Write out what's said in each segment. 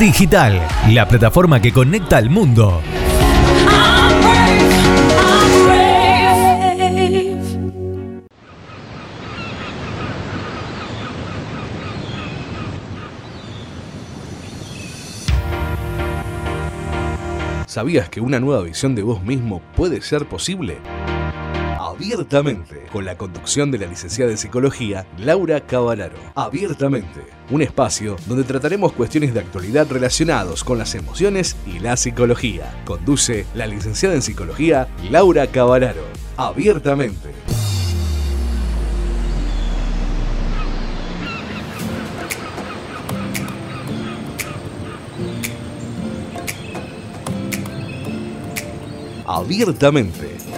Digital, la plataforma que conecta al mundo. ¿Sabías que una nueva visión de vos mismo puede ser posible? Abiertamente, con la conducción de la licenciada en psicología Laura Cavalaro. Abiertamente, un espacio donde trataremos cuestiones de actualidad relacionados con las emociones y la psicología. Conduce la licenciada en psicología Laura Cavalaro. Abiertamente. Abiertamente.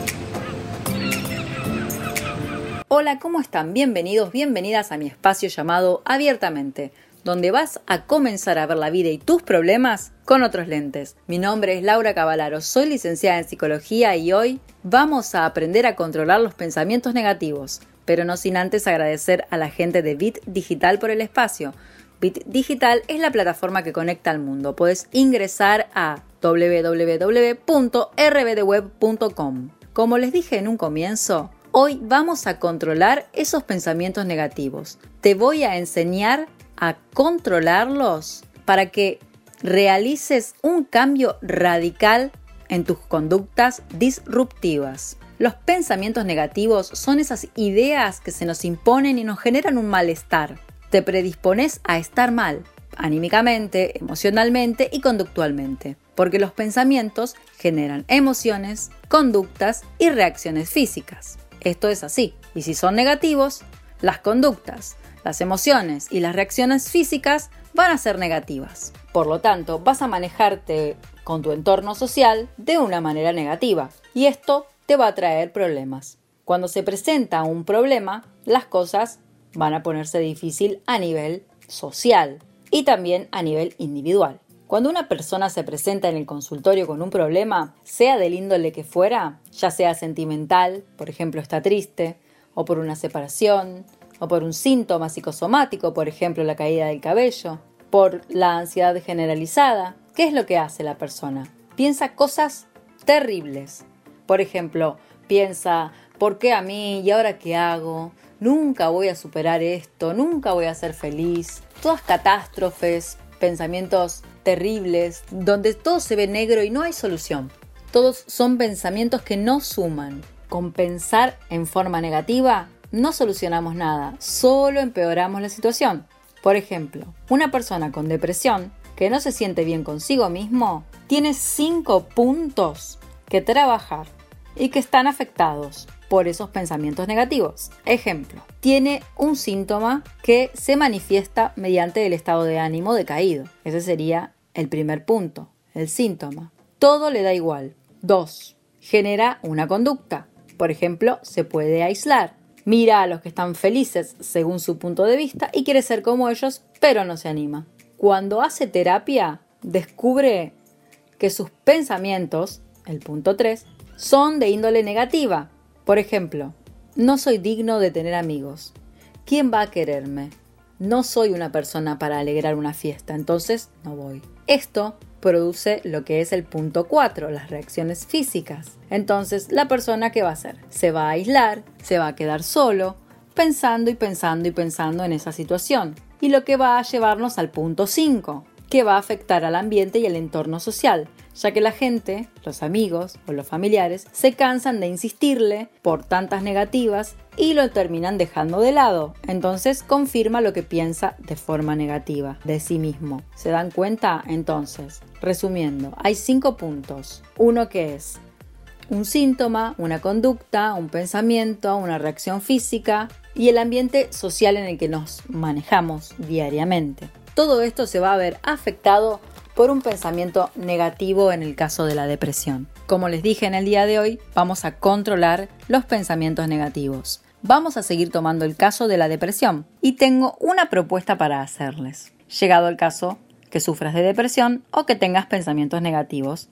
Hola, ¿cómo están? Bienvenidos, bienvenidas a mi espacio llamado Abiertamente, donde vas a comenzar a ver la vida y tus problemas con otros lentes. Mi nombre es Laura Cavalaro, soy licenciada en psicología y hoy vamos a aprender a controlar los pensamientos negativos, pero no sin antes agradecer a la gente de Bit Digital por el espacio. Bit Digital es la plataforma que conecta al mundo. Puedes ingresar a www.rbdweb.com. Como les dije en un comienzo, hoy vamos a controlar esos pensamientos negativos. Te voy a enseñar a controlarlos para que realices un cambio radical en tus conductas disruptivas. Los pensamientos negativos son esas ideas que se nos imponen y nos generan un malestar. Te predispones a estar mal, anímicamente, emocionalmente y conductualmente porque los pensamientos generan emociones, conductas y reacciones físicas. Esto es así, y si son negativos, las conductas, las emociones y las reacciones físicas van a ser negativas. Por lo tanto, vas a manejarte con tu entorno social de una manera negativa, y esto te va a traer problemas. Cuando se presenta un problema, las cosas van a ponerse difícil a nivel social y también a nivel individual. Cuando una persona se presenta en el consultorio con un problema, sea del índole que fuera, ya sea sentimental, por ejemplo está triste, o por una separación, o por un síntoma psicosomático, por ejemplo la caída del cabello, por la ansiedad generalizada, ¿qué es lo que hace la persona? Piensa cosas terribles. Por ejemplo, piensa, ¿por qué a mí? ¿Y ahora qué hago? Nunca voy a superar esto, nunca voy a ser feliz. Todas catástrofes, pensamientos terribles, donde todo se ve negro y no hay solución. Todos son pensamientos que no suman. Con pensar en forma negativa no solucionamos nada, solo empeoramos la situación. Por ejemplo, una persona con depresión que no se siente bien consigo mismo tiene cinco puntos que trabajar y que están afectados por esos pensamientos negativos. Ejemplo, tiene un síntoma que se manifiesta mediante el estado de ánimo decaído. Ese sería el primer punto, el síntoma. Todo le da igual. 2. Genera una conducta. Por ejemplo, se puede aislar. Mira a los que están felices según su punto de vista y quiere ser como ellos, pero no se anima. Cuando hace terapia, descubre que sus pensamientos, el punto 3, son de índole negativa por ejemplo, no soy digno de tener amigos. ¿Quién va a quererme? No soy una persona para alegrar una fiesta, entonces no voy. Esto produce lo que es el punto 4, las reacciones físicas. Entonces, la persona que va a hacer? Se va a aislar, se va a quedar solo, pensando y pensando y pensando en esa situación. Y lo que va a llevarnos al punto 5, que va a afectar al ambiente y el entorno social, ya que la gente, los amigos o los familiares, se cansan de insistirle por tantas negativas y lo terminan dejando de lado. Entonces confirma lo que piensa de forma negativa de sí mismo. ¿Se dan cuenta? Entonces, resumiendo, hay cinco puntos. Uno que es un síntoma, una conducta, un pensamiento, una reacción física y el ambiente social en el que nos manejamos diariamente. Todo esto se va a ver afectado por un pensamiento negativo en el caso de la depresión. Como les dije en el día de hoy, vamos a controlar los pensamientos negativos. Vamos a seguir tomando el caso de la depresión y tengo una propuesta para hacerles. Llegado el caso que sufras de depresión o que tengas pensamientos negativos,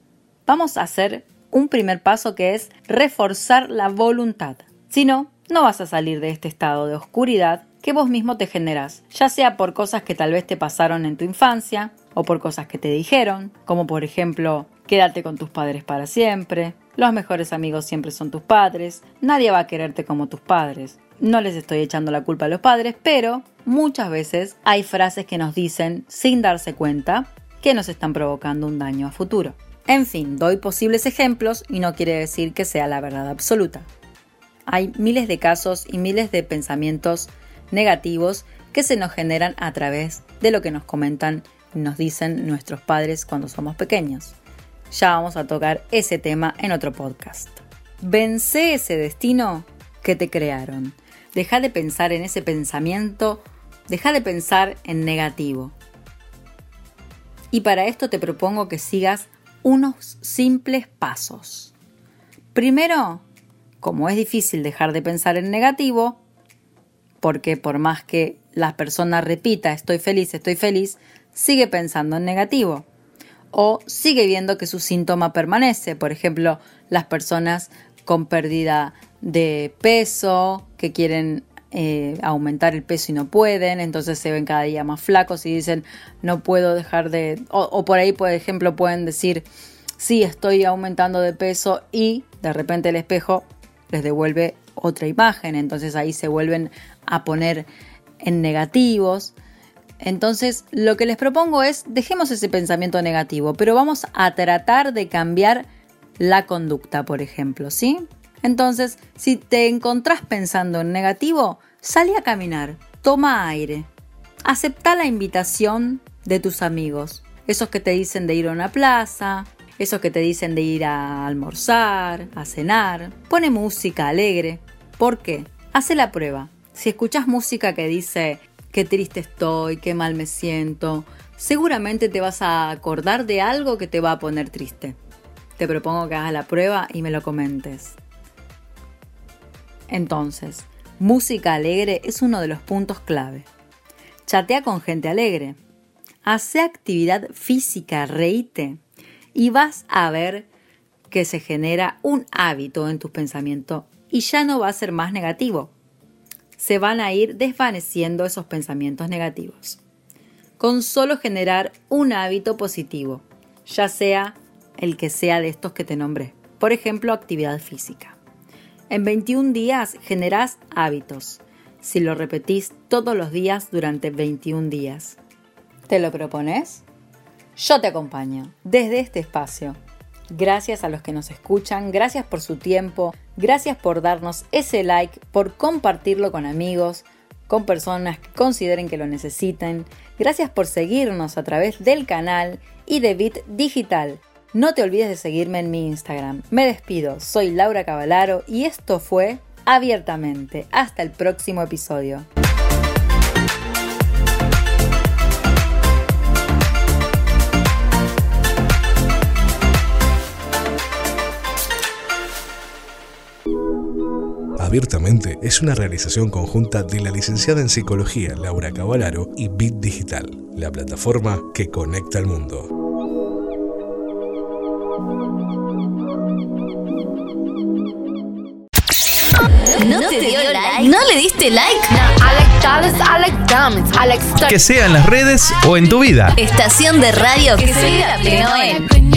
vamos a hacer un primer paso que es reforzar la voluntad. Si no, no vas a salir de este estado de oscuridad que vos mismo te generás, ya sea por cosas que tal vez te pasaron en tu infancia o por cosas que te dijeron, como por ejemplo, quédate con tus padres para siempre, los mejores amigos siempre son tus padres, nadie va a quererte como tus padres. No les estoy echando la culpa a los padres, pero muchas veces hay frases que nos dicen, sin darse cuenta, que nos están provocando un daño a futuro. En fin, doy posibles ejemplos y no quiere decir que sea la verdad absoluta. Hay miles de casos y miles de pensamientos negativos que se nos generan a través de lo que nos comentan nos dicen nuestros padres cuando somos pequeños. Ya vamos a tocar ese tema en otro podcast. Vence ese destino que te crearon. Deja de pensar en ese pensamiento, deja de pensar en negativo. Y para esto te propongo que sigas unos simples pasos. Primero, como es difícil dejar de pensar en negativo, porque por más que la persona repita estoy feliz, estoy feliz, sigue pensando en negativo. O sigue viendo que su síntoma permanece. Por ejemplo, las personas con pérdida de peso, que quieren eh, aumentar el peso y no pueden, entonces se ven cada día más flacos y dicen no puedo dejar de... O, por ahí, por ejemplo, pueden decir sí, estoy aumentando de peso y de repente el espejo les devuelve otra imagen, entonces ahí se vuelven a poner en negativos. Entonces, lo que les propongo es, dejemos ese pensamiento negativo, pero vamos a tratar de cambiar la conducta, por ejemplo, ¿sí? Entonces, si te encontrás pensando en negativo, sale a caminar, toma aire, acepta la invitación de tus amigos, esos que te dicen de ir a una plaza, esos que te dicen de ir a almorzar, a cenar, pone música alegre. ¿Por qué? Hace la prueba. Si escuchas música que dice qué triste estoy, qué mal me siento, seguramente te vas a acordar de algo que te va a poner triste. Te propongo que hagas la prueba y me lo comentes. Entonces, música alegre es uno de los puntos clave. Chatea con gente alegre. Hace actividad física, reíte. Y vas a ver que se genera un hábito en tus pensamientos y ya no va a ser más negativo. Se van a ir desvaneciendo esos pensamientos negativos. Con solo generar un hábito positivo, ya sea el que sea de estos que te nombré. Por ejemplo, actividad física. En 21 días generás hábitos, si lo repetís todos los días durante 21 días. ¿Te lo propones? Yo te acompaño desde este espacio. Gracias a los que nos escuchan, gracias por su tiempo, gracias por darnos ese like, por compartirlo con amigos, con personas que consideren que lo necesiten. Gracias por seguirnos a través del canal y de Bit Digital. No te olvides de seguirme en mi Instagram. Me despido, soy Laura Cavalaro y esto fue Abiertamente. Hasta el próximo episodio. Abiertamente es una realización conjunta de la licenciada en Psicología Laura Cavalaro y Bit Digital, la plataforma que conecta al mundo. ¿No te dio like? ¿No le diste like? Que sea en las redes o en tu vida. Estación de radio que se vive a pleno en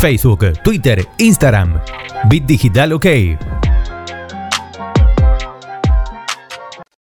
Facebook, Twitter, Instagram. Bit Digital OK.